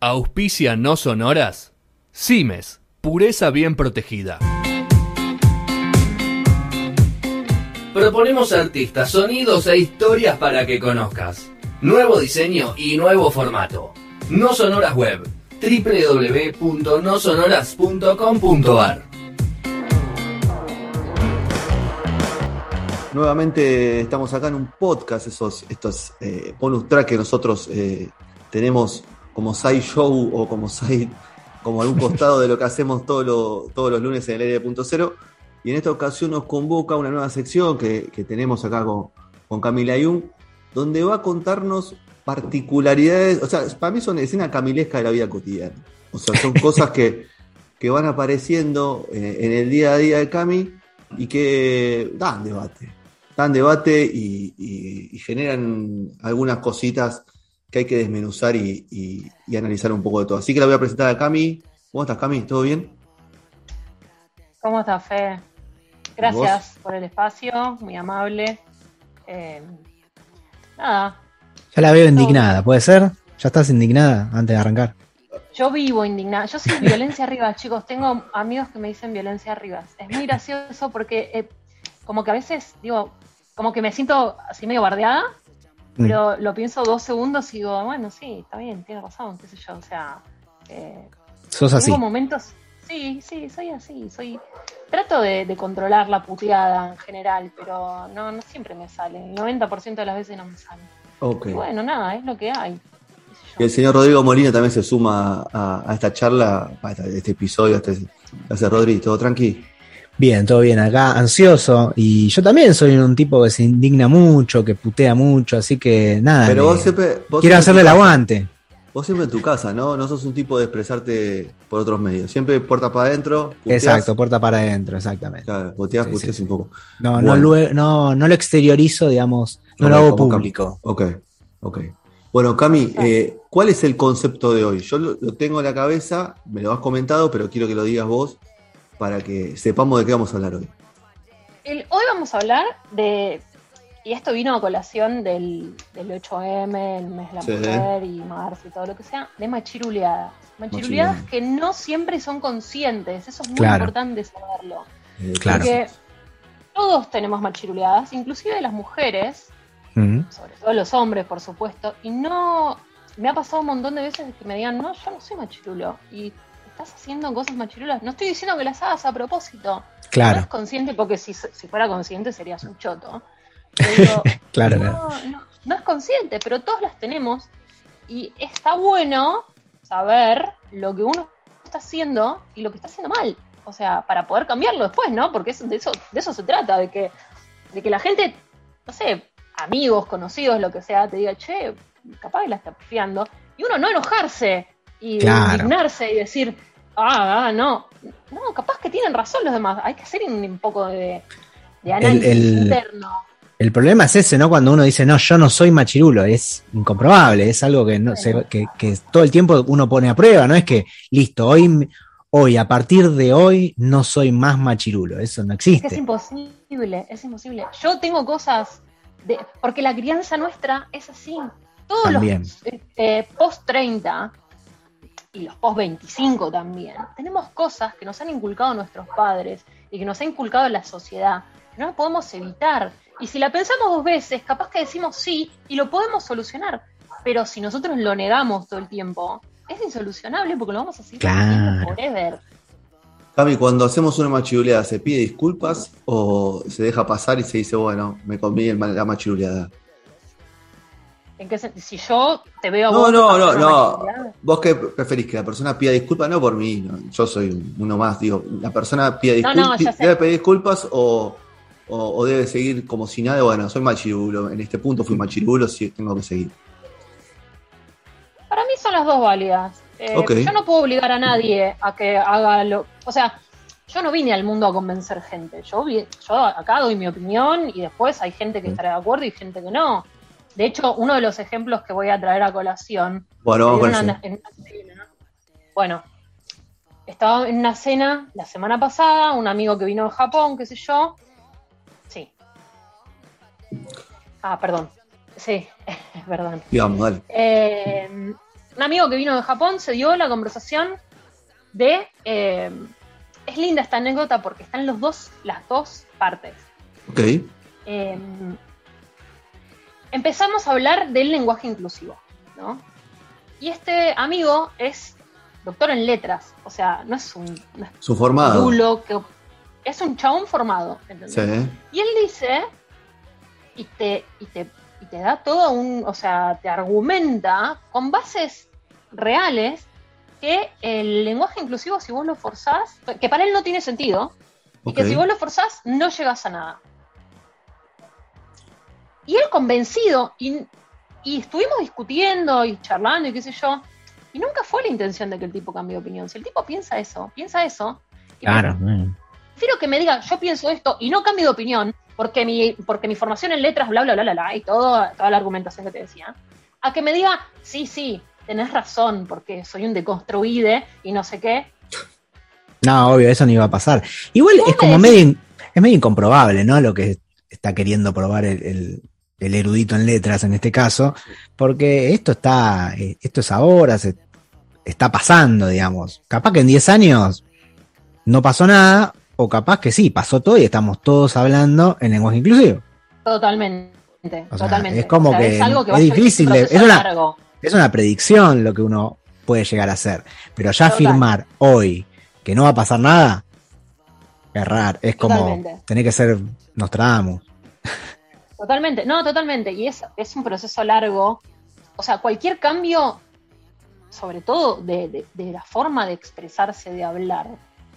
Auspicia no sonoras. Cimes, pureza bien protegida. Proponemos artistas, sonidos e historias para que conozcas. Nuevo diseño y nuevo formato. No Sonoras Web. www.nosonoras.com.ar Nuevamente estamos acá en un podcast, esos, estos eh, bonus track que nosotros eh, tenemos como side show o como side, como algún costado de lo que hacemos todos los lunes en el aire punto cero. Y en esta ocasión nos convoca una nueva sección que, tenemos acá con, con Camila Jung, donde va a contarnos particularidades, o sea, para mí son escenas camilescas de la vida cotidiana. O sea, son cosas que, que van apareciendo eh, en el día a día de Cami y que dan debate dan debate y, generan algunas cositas que hay que desmenuzar y, analizar un poco de todo. Así que la voy a presentar a Cami. ¿Cómo estás, Cami? ¿Todo bien? ¿Cómo estás, Fe? Gracias por el espacio, muy amable. Eh, nada. Ya la veo indignada, ¿puede ser? ¿Ya estás indignada antes de arrancar? Yo vivo indignada. Yo soy violencia arriba, chicos. Tengo amigos que me dicen violencia arriba. Es muy gracioso porque eh, como que a veces digo, como que me siento así medio bardeada. Pero lo pienso dos segundos y digo, bueno, sí, está bien, tiene razón, qué sé yo, o sea... Eh, Sos así. Tengo momentos, sí, sí, soy así, soy... Trato de, controlar la puteada en general, pero no, no siempre me sale, el 90% de las veces no me sale. Okay. bueno, nada, es lo que hay. Y el señor Rodrigo Molina también se suma a, esta charla, a este, episodio, a este, gracias Rodrigo, ¿todo tranqui? Bien, todo bien acá, ansioso. Y yo también soy un tipo que se indigna mucho, que putea mucho, así que nada. Pero vos siempre. quiero hacerle el aguante. Vos siempre en tu casa, ¿no? No sos un tipo de expresarte por otros medios. Siempre puerta para adentro. Exacto, puerta para adentro, exactamente. Claro, puteás, puteás un poco. No, no, no, no, lo exteriorizo, digamos, no lo hago público. Ok, ok. Bueno, Cami, eh, ¿cuál es el concepto de hoy? Yo lo tengo en la cabeza, me lo has comentado, pero quiero que lo digas vos para que sepamos de qué vamos a hablar hoy. hoy vamos a hablar de, y esto vino a colación del, 8M, el mes de la mujer y marzo y todo lo que sea, de machiruleadas. Machiruleadas que no siempre son conscientes, eso es muy importante saberlo. Eh, claro. Porque todos tenemos machiruleadas, inclusive las mujeres, sobre todo los hombres, por supuesto, y no, me ha pasado un montón de veces que me digan, no, yo no soy machirulo, y estás haciendo cosas machirulas. No estoy diciendo que las hagas a propósito. Claro. No es consciente porque si, fuera consciente serías un choto. Pero claro, no, no, es consciente, pero todos las tenemos. Y está bueno saber lo que uno está haciendo y lo que está haciendo mal. O sea, para poder cambiarlo después, ¿no? Porque de, eso, de eso se trata, de que, de que la gente, no sé, amigos, conocidos, lo que sea, te diga, che, capaz que la está pifiando. Y uno no enojarse, y indignarse y decir, ah, ah, no, no, capaz que tienen razón los demás, hay que hacer un, poco de, análisis interno. El problema es ese, ¿no? Cuando uno dice, no, yo no soy machirulo, es incomprobable, es algo que, no, que, todo el tiempo uno pone a prueba, no es que, listo, hoy, hoy, a partir de hoy, no soy más machirulo, eso no existe. Es, imposible, es imposible. Yo tengo cosas, de, porque la crianza nuestra es así. Todos los eh, post 30 y los post-25 también, tenemos cosas que nos han inculcado nuestros padres y que nos ha inculcado la sociedad, que no podemos evitar. Y si la pensamos dos veces, capaz que decimos sí y lo podemos solucionar. Pero si nosotros lo negamos todo el tiempo, es insolucionable porque lo vamos a seguir claro. forever. Cami, cuando hacemos una machiruleada, ¿se pide disculpas o se deja pasar y se dice, bueno, me comí la machiruleada? ¿En qué Si yo te veo a no, vos. No, no, no, ¿Vos qué preferís? Que la persona pida disculpas, no por mí. yo soy uno más. Digo, la persona pida disculpas. ¿Debe pedir disculpas o, debe seguir como si nada? Bueno, soy machirulo. En este punto fui machirulo, sí, tengo que seguir. Para mí son las dos válidas. Eh, yo no puedo obligar a nadie a que haga lo. O sea, yo no vine al mundo a convencer gente. Yo, yo acá doy mi opinión y después hay gente que estará de acuerdo y gente que no. De hecho, uno de los ejemplos que voy a traer a colación. Bueno, bueno, estaba en una cena la semana pasada, un amigo que vino de Japón, qué sé yo. Sí. Ah, perdón. Sí, perdón. Digamos. Eh, un amigo que vino de Japón se dio la conversación de. eh, es linda esta anécdota porque están los dos, las dos partes. Ok. Eh, empezamos a hablar del lenguaje inclusivo, ¿no? Y este amigo es doctor en letras, o sea, no es un, no es Su formado. Lulo, que es un chabón formado, ¿entendés? Sí. Y él dice, y te, y te, y te da todo un, o sea, te argumenta con bases reales que el lenguaje inclusivo, si vos lo forzás, que para él no tiene sentido, y que si vos lo forzás, no llegas a nada. Y él convencido, y, y estuvimos discutiendo y charlando y qué sé yo, y nunca fue la intención de que el tipo cambie de opinión. Si el tipo piensa eso, piensa eso, Claro. prefiero que me diga, yo pienso esto y no cambie de opinión, porque mi, porque mi formación en letras, bla, bla, bla, bla, bla, y todo, toda la argumentación que te decía, a que me diga, sí, sí, tenés razón, porque soy un deconstruide y no sé qué. No, obvio, eso no iba a pasar. Igual ¿Cómo es como medio, es medio incomprobable, ¿no? Lo que está queriendo probar el, el- el erudito en letras en este caso, porque esto está, eh, esto es ahora, se está pasando, digamos. Capaz que en 10 años no pasó nada, o capaz que sí, pasó todo y estamos todos hablando en lenguaje inclusivo. Totalmente, O sea, totalmente. es como O sea, que es algo que difícil de- es una- largo. Es una predicción lo que uno puede llegar a hacer, pero ya Total. afirmar hoy que no va a pasar nada, es raro, es como Totalmente. tener que ser Nostradamus. Totalmente, no, totalmente. Y es, es un proceso largo. O sea, cualquier cambio, sobre todo de, de- de la forma de expresarse, de hablar,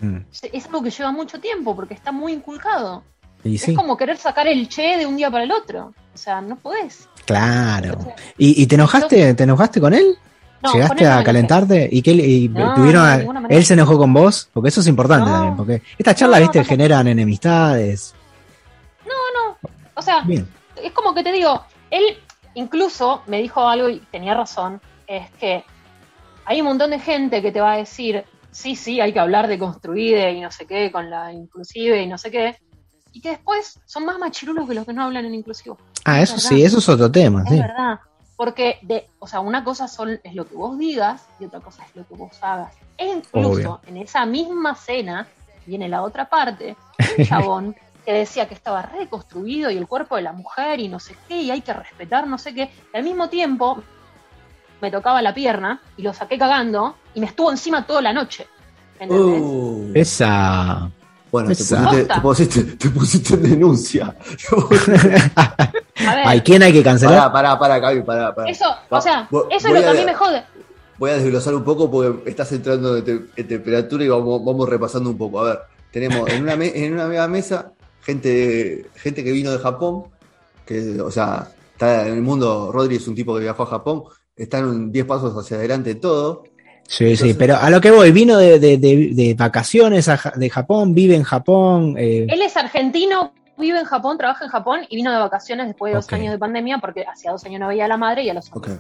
Mm. es algo que lleva mucho tiempo porque está muy inculcado. Y sí, Es como querer sacar el che de un día para el otro. O sea, no podés. claro. ¿Y, y te enojaste, te enojaste con él? No, ¿Llegaste a calentarte? ¿Y qué y No, tuvieron a- él se enojó con vos? Porque eso es importante No. también, porque estas charlas, viste, generan enemistades. O sea, Bien. es como que te digo, él incluso me dijo algo y tenía razón, es que hay un montón de gente que te va a decir, sí, sí, hay que hablar de construir y no sé qué, con la inclusive y no sé qué, y que después son más machirulos que los que no hablan en inclusivo. Ah, Es eso verdad. sí, eso es otro tema, Es sí. verdad. Porque, de, o sea, una cosa son, es lo que vos digas y otra cosa es lo que vos hagas. E incluso Obvio. en esa misma cena viene la otra parte, un chabón que decía que estaba reconstruido y el cuerpo de la mujer y no sé qué, y hay que respetar no sé qué. Y al mismo tiempo me tocaba la pierna y lo saqué cagando y me estuvo encima toda la noche. ¿Entendés? Uh. Esa. Bueno, te pusiste, te, pusiste, te pusiste en denuncia. A ver, ¿Ay, quién hay que cancelar? pará, pará, pará, pará, pará. eso, o sea, Voy- eso es lo que a a- mí me jode. Voy a desglosar un poco porque estás entrando en, te- en temperatura y vamos, vamos repasando un poco. A ver, tenemos en una, en una misma mesa gente, gente que vino de Japón, que, o sea, está en el mundo, Rodri es un tipo que viajó a Japón, están 10 pasos hacia adelante todo. Sí, sí, pero a lo que voy, vino de, de- de- de vacaciones a Ja- de Japón, vive en Japón. eh, Él es argentino, vive en Japón, trabaja en Japón y vino de vacaciones después de dos años de pandemia porque hacía dos años no veía a la madre y a los Ok, otros.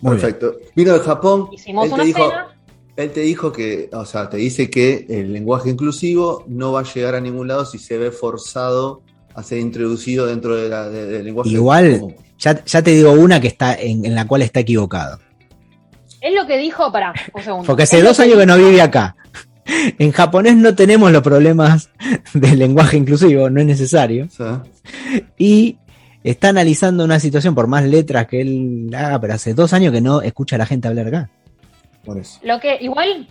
muy bien. perfecto. Vino de Japón, Hicimos él te, una dijo, cena. Él te dijo que, o sea, te dice que el lenguaje inclusivo no va a llegar a ningún lado si se ve forzado a ser introducido dentro de la- de- del lenguaje. Igual-. Ya, ya te digo una que está en, en la cual está equivocado. Es lo que dijo, para un segundo. Porque hace dos años que no vive acá. En japonés no tenemos los problemas del lenguaje inclusivo, no es necesario. Y está analizando una situación por más letras que él haga, pero hace dos años que no escucha a la gente hablar acá. Por eso. Lo que, igual,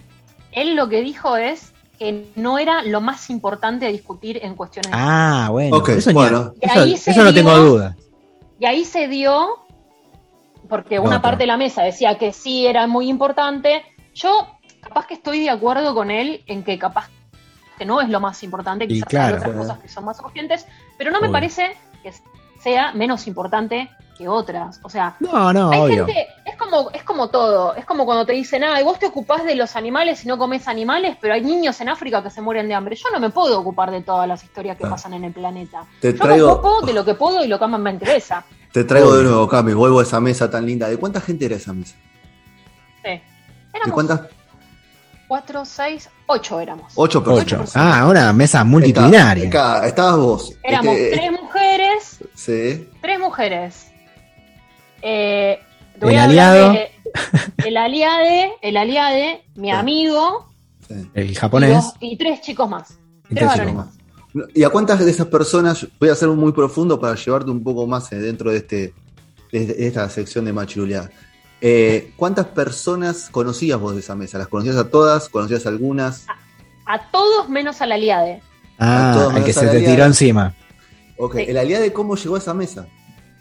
él lo que dijo es que no era lo más importante a discutir en cuestiones. Ah, bueno. Ok, eso, bueno. Y eso, no dio- tengo duda. Y ahí se dio, porque una parte de la mesa decía que sí era muy importante. Yo, capaz que estoy de acuerdo con él en que capaz que no es lo más importante, Y quizás claro. hay otras cosas que son más urgentes, pero no me parece que sea menos importante que otras. O sea, No, no, Hay obvio. gente, es como, es como todo, es como cuando te dicen, ah, y vos te ocupás de los animales y no comes animales, pero hay niños en África que se mueren de hambre. Yo no me puedo ocupar de todas las historias que Claro. pasan en el planeta. Te Yo me traigo, ocupo de lo que puedo y lo que más me interesa. te traigo de nuevo, Cami, vuelvo a esa mesa tan linda. ¿De cuánta gente era esa mesa? Sí. ¿De Éramos cuántas? cuatro, seis, ocho éramos. Ocho personas. Ocho. Ah, una mesa multitudinaria. Estabas vos. Éramos Este, tres mujeres, sí. tres mujeres. Eh, te El voy a hablar aliado. de- el aliade, el aliade, mi Sí. amigo Sí. El y, japonés. dos- y tres chicos más. Y Tres tres varones chicos más. ¿Y a cuántas de esas personas, voy a ser muy profundo para llevarte un poco más eh, dentro de, este, de esta sección de machiruleada? Eh, ¿Cuántas personas conocías vos de esa mesa? ¿Las conocías a todas? ¿Conocías a algunas? A todos menos al aliade. Ah, A todos el menos que se la te tiró encima. Ok, Sí. ¿el aliade cómo llegó a esa mesa?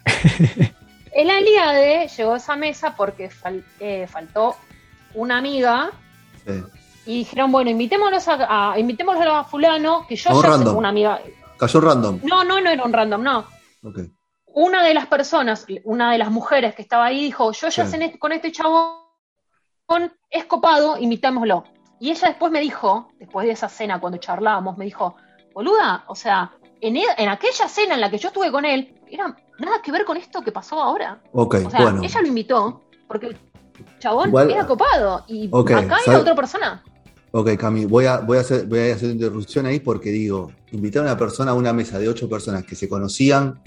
El aliade llegó a esa mesa porque fal- eh, faltó una amiga Sí. y dijeron, bueno, invitémoslos a, a- invitémoslo a fulano, que yo ya random. una amiga. Cayó random. No, no, no era un random, no. Una de las personas, una de las mujeres que estaba ahí dijo, yo ya Sí. sé con este chabón, es copado, invitámoslo. Y ella después me dijo, después de esa cena, cuando charlábamos, me dijo, boluda, o sea, en, e- en aquella cena en la que yo estuve con él, era nada que ver con esto que pasó ahora. Ok, O sea, bueno. ella lo invitó porque el chabón Igual- era copado y Ok, acá sabe- era otra persona. Ok, Cami, voy a, voy, a hacer, voy a hacer una interrupción ahí porque digo, invitar a una persona a una mesa de ocho personas que se conocían,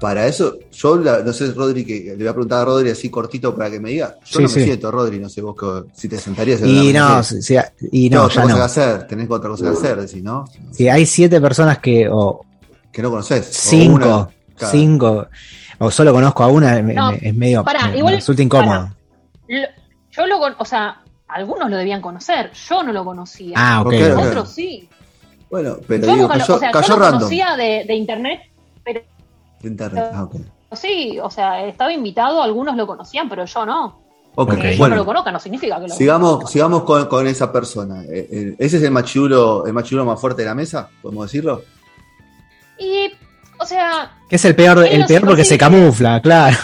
para eso, yo la- no sé, Rodri, que le voy a preguntar a Rodri así cortito para que me diga. Yo Sí, no me sí. siento, Rodri, no sé vos que- si te sentarías en Y no, si- si- y No, no, otra ya cosa que no. hacer, tenés otra cosa que hacer, decís, ¿no? Si hay siete personas que, o Que no conoces. o cinco, una- cinco, o solo conozco a una, me- No, me- es medio, me- me igual- resulta incómodo. Lo- Yo lo o sea, algunos lo debían conocer, yo no lo conocía. Ah, ok. Otros sí. Bueno, pero Yo, digo, nunca cayó, o sea, yo cayó lo random. conocía de, de internet, pero De internet. Ah, sí, o sea, estaba invitado, algunos lo conocían, pero yo no. Ok. Que yo no bueno. lo conozca no significa que lo Sigamos, sigamos con, con esa persona. Eh, eh, ¿Ese es el machirulo, el machirulo más fuerte de la mesa? ¿Podemos decirlo? Y, o sea, Que es el peor, el no peor se porque se percibe. camufla, claro.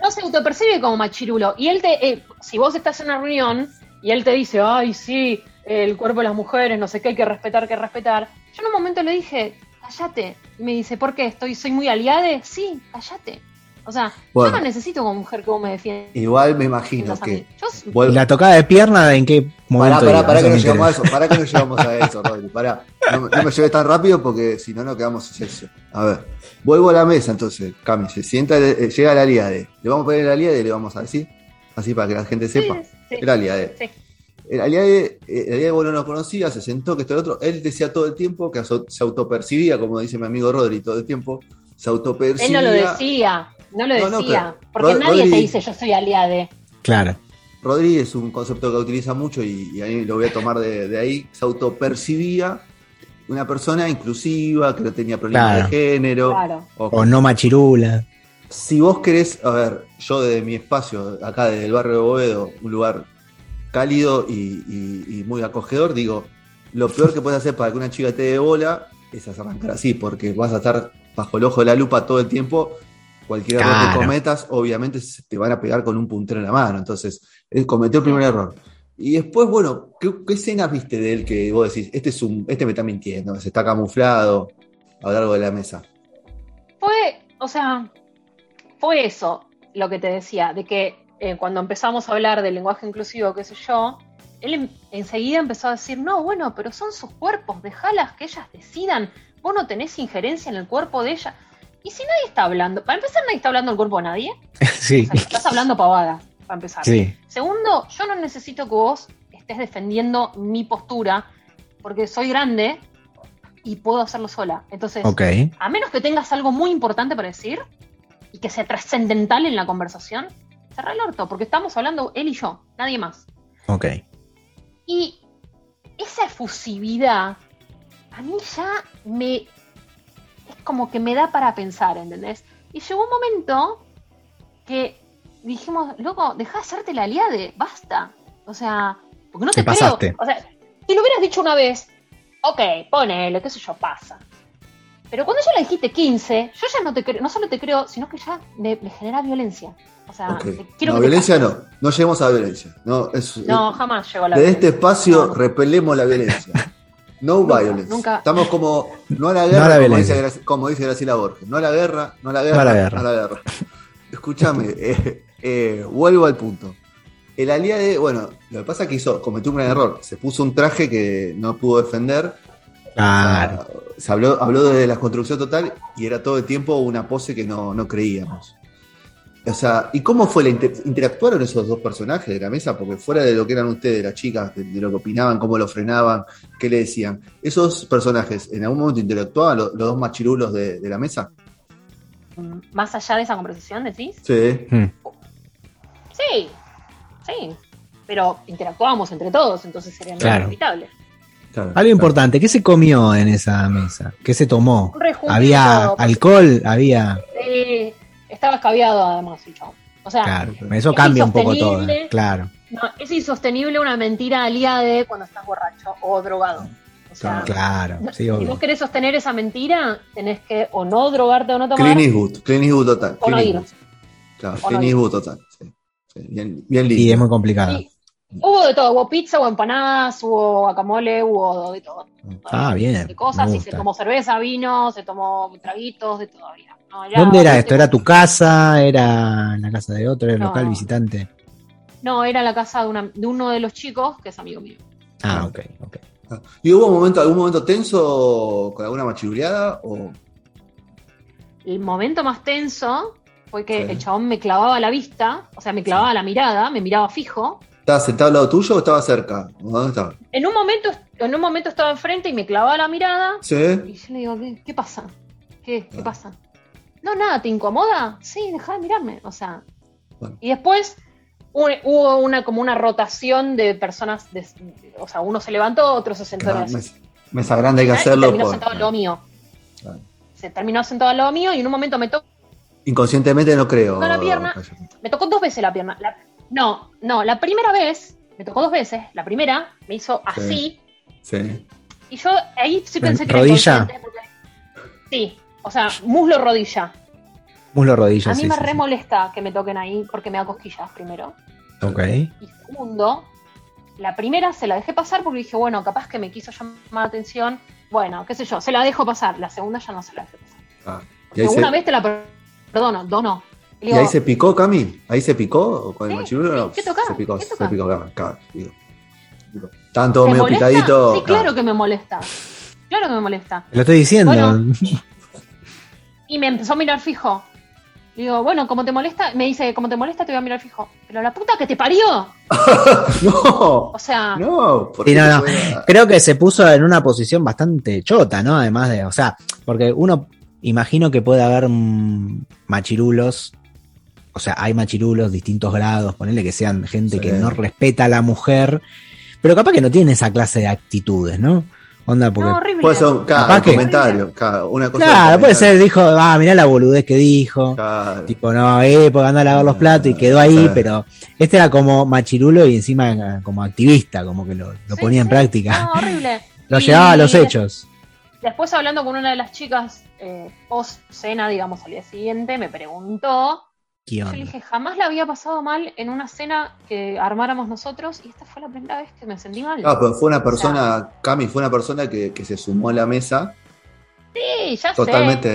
no se autopercibe como machirulo. Y él te, eh, si vos estás en una reunión y él te dice, ay, sí, el cuerpo de las mujeres, no sé qué, hay que respetar, que respetar. Yo en un momento le dije, cállate. Y me dice, ¿por qué? ¿Estoy, ¿Soy muy aliade? Sí, cállate. O sea, Bueno. yo no necesito como mujer que vos me defiendas Igual me imagino que. Yo, ¿Y vuelvo- la tocada de pierna en qué Pará, momento? pará, pará Eso que no llegamos a eso, pará que no llegamos a eso, Rodri, pará. No, me- no me lleves tan rápido porque si no, no quedamos sin sección. A ver, vuelvo a la mesa entonces, Cami, se sienta, eh, llega la aliade. Le vamos a poner el aliade y le vamos a decir, así para que la gente sí, sepa. sí, El aliade. sí. El aliade, eh, el aliade vos no lo conocía, se sentó, que esto y lo otro. Él decía todo el tiempo que se autopercibía, como dice mi amigo Rodri, todo el tiempo, se autopercibía. Él no lo decía, no lo No, no, decía. pero porque Rod- nadie Rodri- te dice yo soy aliade. Claro. Rodri es un concepto que utiliza mucho y, y ahí lo voy a tomar de, de ahí. Se autopercibía una persona inclusiva, que no tenía problemas Claro. de género. Claro. O no machirula. Si vos querés, a ver, yo desde mi espacio, acá desde el barrio de Boedo, un lugar cálido y, y- y muy acogedor, digo, lo peor que puedes hacer para que una chica te dé bola es arrancar así, porque vas a estar bajo el ojo de la lupa todo el tiempo. Cualquier error que cometas, obviamente se te van a pegar con un puntero en la mano. Entonces, él cometió el primer error. Y después, bueno, ¿qué, qué escenas viste de él que vos decís, este es un, este me está mintiendo, se está camuflado a lo largo de la mesa? Fue, o sea, fue eso lo que te decía, de que eh, cuando empezamos a hablar del lenguaje inclusivo, qué sé yo, él en- enseguida empezó a decir, no, bueno, pero son sus cuerpos, dejalas que ellas decidan, vos no tenés injerencia en el cuerpo de ella. Y si nadie está hablando, para empezar nadie está hablando del cuerpo de nadie, sí, o sea, estás hablando pavadas, para empezar. sí. Segundo, yo no necesito que vos estés defendiendo mi postura, porque soy grande y puedo hacerlo sola. Entonces, a menos que tengas algo muy importante para decir y que sea trascendental en la conversación, cerra el orto, porque estamos hablando él y yo, nadie más. Ok. Y esa efusividad a mí ya me. es como que me da para pensar, ¿entendés? Y llegó un momento que dijimos, loco, deja de hacerte la aliade, basta. O sea, porque no te, Te creo. pasaste. O sea, si lo hubieras dicho una vez, ok, ponele, qué sé yo, pasa. Pero cuando ya le dijiste 15, yo ya no te creo, no solo te creo, sino que ya me, me genera violencia. O sea, Ok. te- quiero No, que violencia no, no lleguemos a violencia. No, es, No, jamás llegó a la Desde este violencia. espacio No. repelemos la violencia. No Nunca, violence. nunca. Estamos como, no a la No guerra, a la como, violencia. dice, como dice Graciela Borges. No a la guerra, no a la guerra, No a la guerra. no a la guerra. Escúchame, eh, eh, vuelvo al punto. El aliade, bueno, lo que pasa es que hizo, cometió un gran error. Se puso un traje que no pudo defender. Claro. Ah, se habló, habló de la construcción total y era todo el tiempo una pose que no, no creíamos. o sea, ¿y cómo fue la inter- interactuaron esos dos personajes de la mesa? Porque fuera de lo que eran ustedes, las chicas, de, de lo que opinaban, cómo lo frenaban, qué le decían, esos personajes en algún momento interactuaban lo- los, dos machirulos de, de la mesa. Mm, Más allá de esa conversación, decís. Sí. Hmm. Sí, sí. Pero interactuábamos entre todos, entonces sería Claro. inevitable. Claro, Algo importante, ¿qué se comió en esa mesa? ¿Qué se tomó? ¿Había pues, alcohol? ¿Había...? sí, estaba escabeado además el chabón. O sea, Claro, eso es cambia un poco todo. Claro, no, es insostenible una mentira al día de cuando estás borracho o drogado. O sea, claro, sí, si vos querés sostener esa mentira, tenés que o no drogarte o no tomar. Clint Eastwood, Clint Eastwood total. O no ir. Eastwood. Claro, Clint ir. Eastwood total. sí. Sí, Bien, bien lindo. Y es muy complicado. Hubo de todo, hubo pizza, hubo empanadas, hubo guacamole, hubo de todo. Ah, bien. De cosas, me y se tomó cerveza, vino, se tomó traguitos, de todo. había. No, ¿Dónde era esto? ¿Era tu casa? ¿Era la casa de otro? ¿Era el No. local visitante? No, era la casa de, una- de uno de los chicos, que es amigo mío. Ah, ok, ok. Ah, ¿Y hubo un momento, algún momento tenso con alguna machiruleada? O... El momento más tenso fue que Sí. el chabón me clavaba la vista, o sea, me clavaba la mirada, me miraba fijo. ¿Estaba sentado al lado tuyo o estaba cerca? ¿Dónde estaba? En un momento, en un momento estaba enfrente y me clavaba la mirada. Sí. Y yo le digo, ¿qué, qué pasa? ¿Qué, ¿Qué Ah. pasa? No, nada, ¿te incomoda? Sí, deja de mirarme. O sea. Bueno. Y después hubo, hubo una como una rotación de personas. de- o sea, uno se levantó, otro se sentó en Claro, la mesa, mesa grande hay que hacerlo. terminó por- sentado al lado mío. Claro. Se terminó sentado al lado mío y en un momento me tocó, Inconscientemente no creo. La pierna. me tocó dos veces la pierna. La- no, no, la primera vez, me tocó dos veces. La primera me hizo así. Sí. Y yo ahí sí pensé que era ¿Rodilla? inconsciente, porque- Sí, o sea, muslo rodilla. Muslo rodilla, A mí sí, me sí, re sí. molesta que me toquen ahí porque me da cosquillas primero. Ok. Y segundo, la primera se la dejé pasar porque dije, bueno, capaz que me quiso llamar la atención. Bueno, qué sé yo, se la dejo pasar. La segunda ya no se la dejé pasar. Ah, ¿Y, ahí se, Una vez te la per- perdono, dos no. Y ¿Y digo, ahí se picó, Cami? ¿Ahí se picó con el Sí, machirulo? sí, No, ¿qué toca? Se picó, ¿Qué se picó, Cami. claro, Estaban todos ¿te medio molesta? picaditos. Sí, claro que me molesta. Claro que me molesta. Te lo estoy diciendo. Bueno. Y me empezó a mirar fijo. Digo, bueno, como te molesta, me dice, como te molesta, te voy a mirar fijo. Pero la puta que te parió. no, O sea, no. ¿por Sí, qué no, no. Creo que se puso en una posición bastante chota, ¿no? Además de, o sea, porque uno imagino que puede haber mm, machirulos, o sea, hay machirulos, distintos grados, ponerle que sean gente Sí. que no respeta a la mujer, pero capaz que no tiene esa clase de actitudes, ¿no? Onda, porque... no, horrible. Puede ser un, que- comentario. claro, una cosa claro, del puede ser, dijo, ah, mirá la boludez que dijo. Claro. Tipo, no, eh, porque anda a lavar los platos y quedó ahí, pero este era como machirulo y encima como activista, como que lo, lo Sí, ponía en práctica. No, horrible. Lo Y llevaba a los hechos. Después hablando con una de las chicas eh, post cena, digamos, al día siguiente, me preguntó. ¿Qué Yo onda? le dije, jamás la había pasado mal en una cena que armáramos nosotros y esta fue la primera vez que me sentí mal. Ah, pero fue una persona, Cami, fue una persona que, que se sumó a la mesa sí, ya sé. totalmente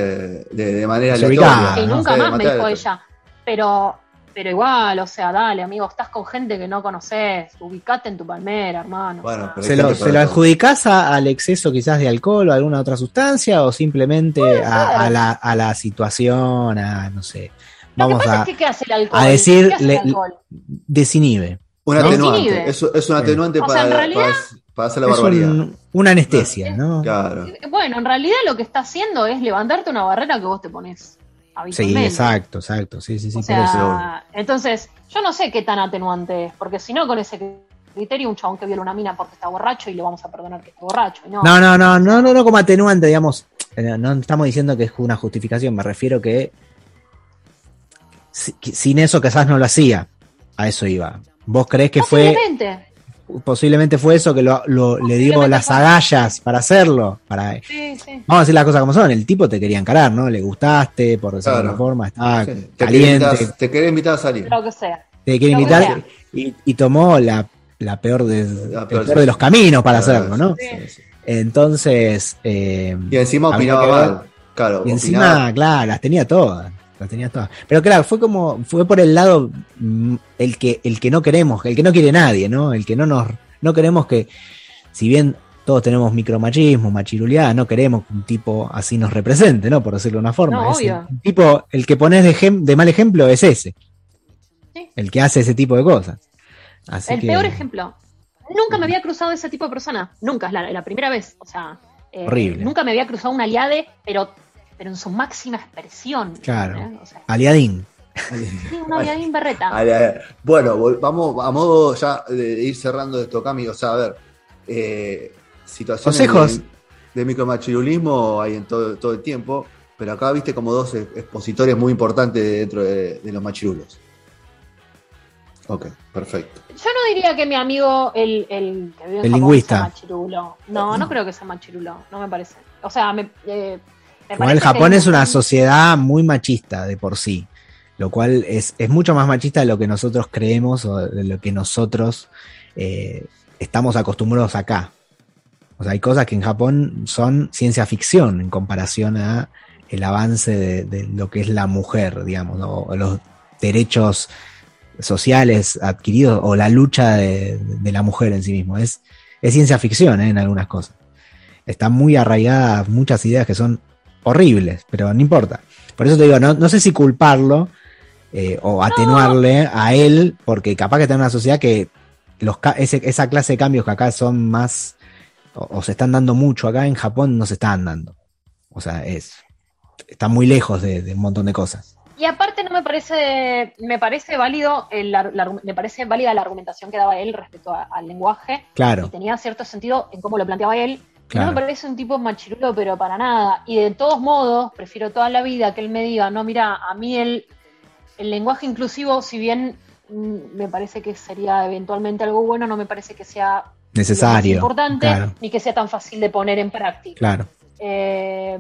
de, de manera aleatoria. Y ¿no? nunca más me dijo ella. Pero, pero igual, o sea, dale, amigo, estás con gente que no conoces. Ubicate en tu palmera, hermano. Bueno, o sea. pero- ¿Se lo, ¿Se lo adjudicás a- al exceso quizás de alcohol o alguna otra sustancia o simplemente a, a la, a la situación, a no sé? Lo que Vamos pasa a es que ¿qué hace el alcohol? a decir, ¿Qué hace el le- alcohol? desinhibe. Un atenuante. Es, es un atenuante O sea, para, en realidad- para, para hacer la Es barbaridad. un- una anestesia, ¿no? Claro. Bueno, en realidad lo que está haciendo es levantarte una barrera que vos te pones Sí, exacto, exacto. Sí, sí, sí. O sea, entonces, yo no sé qué tan atenuante es, porque si no, con ese criterio, un chabón que viola una mina porque está borracho y le vamos a perdonar que está borracho. No, No, no, no, no, no, no como atenuante, digamos. Eh, No estamos diciendo que es una justificación, me refiero que sin eso quizás no lo hacía. A eso iba. ¿Vos creés que fue, Posiblemente. posiblemente fue eso que lo, lo- le dio las agallas para hacerlo? Para, Sí, sí. vamos a decir las cosas como son, el tipo te quería encarar, ¿no? Le gustaste, por decirlo de alguna forma, estaba Sí. Te, quería caliente, invitar, te quería invitar a salir. Lo que sea. te quiere lo que invitar y, y tomó la, la peor de, La el peor peor de los caminos para Claro, hacerlo, ¿no? sí, sí. Entonces, eh, Y encima opinaba mal. Claro, Y opinaba- encima, claro, las tenía todas. Las tenía todas. Pero claro, fue como, fue por el lado mm, el que, el que no queremos, el que no quiere nadie, ¿no? El que no nos, no queremos que, si bien todos tenemos micromachismo, machiruleada, no queremos que un tipo así nos represente, ¿no? Por decirlo de una forma. No, obvio. el tipo, el que pones de, de mal ejemplo es ese. Sí. El que hace ese tipo de cosas. Así el que, peor ejemplo. Nunca me había cruzado ese tipo de persona. Nunca, es la, la primera vez. O sea, eh, Horrible. nunca me había cruzado un aliade, pero, pero en su máxima expresión. Claro. ¿eh? O sea, Aliadín. sí, un aliadín berreta. Bueno, vamos a modo ya de ir cerrando esto, Cami. O sea, a ver, eh, situaciones Consejos. de, de micromachirulismo hay en todo, todo el tiempo, pero acá viste como dos expositores muy importantes dentro de, de los machirulos. Ok, perfecto. Yo no diría que mi amigo, el, el que vive en El Japón, lingüista. sea machirulo. No, no creo que sea machirulo. No me parece. O sea, me, eh, me Igual parece Japón es una sociedad muy machista de por sí, lo cual es, es mucho más machista de lo que nosotros creemos o de lo que nosotros eh, estamos acostumbrados acá. O sea, hay cosas que en Japón son ciencia ficción en comparación a el avance de, de lo que es la mujer, digamos, ¿no? o los derechos sociales adquiridos o la lucha de, de la mujer en sí mismo. Es, es ciencia ficción ¿eh? en algunas cosas. Están muy arraigadas muchas ideas que son horribles, pero no importa. Por eso te digo, no, no sé si culparlo eh, o atenuarle a él, porque capaz que está en una sociedad que los, ese- esa clase de cambios que acá son más, o, o se están dando mucho acá, en Japón no se están dando. O sea, es, está muy lejos de, de un montón de cosas. Y aparte no me parece, me parece válido, el, la- la- me parece válida la argumentación que daba él respecto a- al lenguaje. Claro, Y tenía cierto sentido en cómo lo planteaba él. Claro. No me parece un tipo machirulo, pero para nada. Y de todos modos, prefiero toda la vida que él me diga, no, mira, a mí el, el lenguaje inclusivo, si bien mm, me parece que sería eventualmente algo bueno, no me parece que sea necesario. importante Claro, ni que sea tan fácil de poner en práctica. claro. Eh,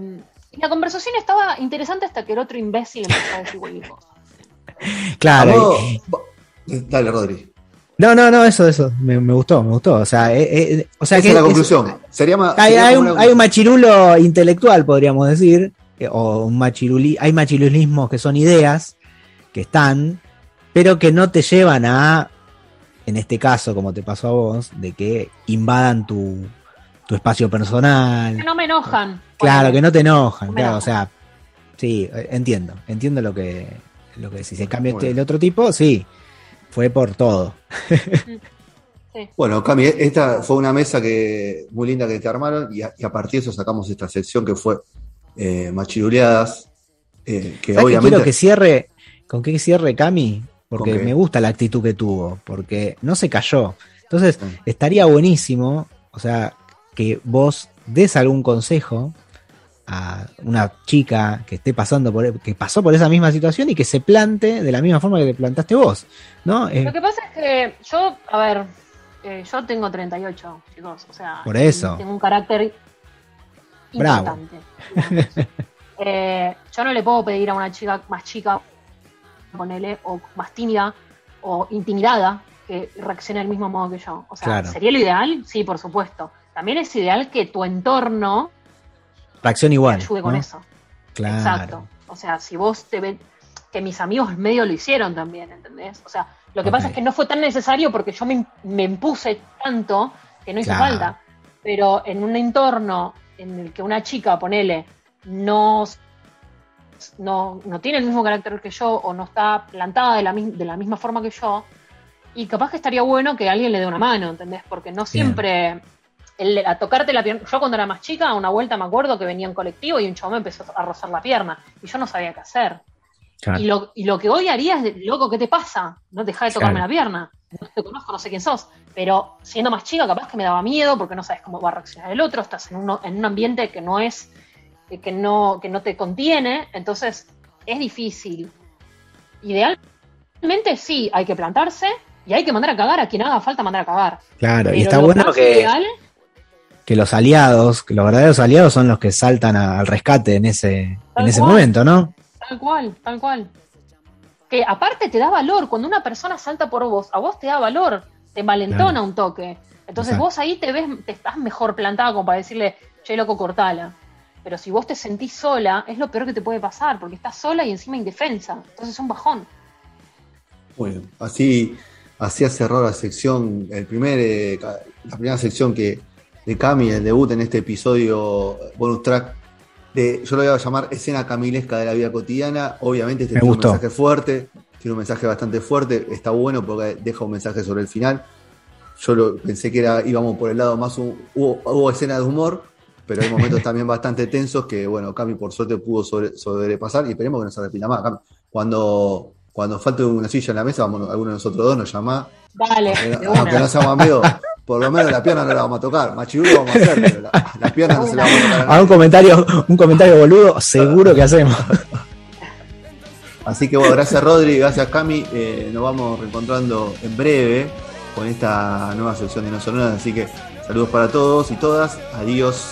y la conversación estaba interesante hasta que el otro imbécil empezó a decir cualquier cosa. Claro. Dale, Rodri. No, no, no, eso, eso. Me, me gustó, me gustó. O sea, eh, eh, o sea Esa que es la es- conclusión. Sería más. Hay, sería hay como un, una- hay un machirulo intelectual, podríamos decir, eh, o un machiruli, hay machirulismos que son ideas que están, pero que no te llevan a, en este caso, como te pasó a vos, de que invadan tu, tu espacio personal. Que no me enojan. Claro, que no te enojan, No claro, o sea, sí, eh, entiendo, entiendo lo que, lo que si se cambia Muy este, el otro tipo, sí, fue por todo. Sí. Bueno, Cami, esta fue una mesa que muy linda que te armaron y a, y a partir de eso sacamos esta sección que fue eh, machiruleadas. eh, que ¿Sabes qué obviamente. quiero que cierre? ¿Con qué cierre Cami? Porque me gusta la actitud que tuvo, porque no se cayó. Entonces, estaría buenísimo, o sea, que vos des algún consejo a una chica que esté pasando por, que pasó por esa misma situación y que se plante de la misma forma que te plantaste vos, ¿no? Eh, Lo que pasa es que yo, a ver, eh, yo tengo 38, chicos, o sea, Por eso. tengo un carácter Bravo. importante. Eh, yo no le puedo pedir a una chica más chica, ponele, o más tímida, o intimidada, que reaccione del mismo modo que yo. O sea, Claro. ¿sería lo ideal? Sí, por supuesto. También es ideal que tu entorno reacción igual. ayude con ¿no? eso. Claro. Exacto. O sea, si vos te ves, que mis amigos medio lo hicieron también, ¿entendés? O sea, lo que pasa es que no fue tan necesario porque yo me, me impuse tanto que no hizo Claro. falta. Pero en un entorno en el que una chica, ponele, no, no, no tiene el mismo carácter que yo o no está plantada de la, de la misma forma que yo, y capaz que estaría bueno que alguien le dé una mano, ¿entendés? Porque no siempre el, a tocarte la pierna. Yo cuando era más chica, una vuelta me acuerdo que venía en colectivo y un chavo me empezó a rozar la pierna y yo no sabía qué hacer. Claro. Y, lo, y lo que hoy haría es, loco, ¿qué te pasa? No deja de tocarme Claro. la pierna. No te conozco, no sé quién sos. Pero siendo más chica, capaz que me daba miedo porque no sabes cómo va a reaccionar el otro. Estás en, uno, en un ambiente que no es, que no, que no te contiene. Entonces es difícil. Idealmente sí, hay que plantarse y hay que mandar a cagar a quien haga falta mandar a cagar. Claro, y está bueno que, ideal- que los aliados, que los verdaderos aliados son los que saltan a- al rescate en ese, en ese cual. momento, ¿no? Tal cual, tal cual. Que aparte te da valor, cuando una persona salta por vos, a vos te da valor, te malentona Claro. un toque. Entonces Exacto. vos ahí te ves, te estás mejor plantada como para decirle, che loco, cortala. Pero si vos te sentís sola, es lo peor que te puede pasar, porque estás sola y encima indefensa. Entonces es un bajón. Bueno, así, así ha cerrado la sección, el primer, eh, la primera sección que, de Cami, el debut en este episodio bonus track de, yo lo voy a llamar escena camilesca de la vida cotidiana. Obviamente este Me tiene gustó. un mensaje fuerte, tiene un mensaje bastante fuerte, está bueno porque deja un mensaje sobre el final. Yo lo, pensé que era, íbamos por el lado más, hu- hubo, hubo escenas de humor, pero hay momentos también bastante tensos que, bueno, Cami por suerte pudo sobre- sobrepasar y esperemos que no se repita más. Cami, cuando, cuando falte una silla en la mesa, vamos, alguno de nosotros dos nos llama, Dale, aunque, aunque no seamos amigos, por lo menos la pierna no la vamos a tocar. Machirulo vamos a hacer, pero la, la pierna no se la vamos a tocar a un comentario, un comentario boludo, seguro que hacemos. Así que bueno, gracias Rodri, gracias Cami. Eh, nos vamos reencontrando en breve con esta nueva sección de No Sonoras. Así que saludos para todos y todas. Adiós.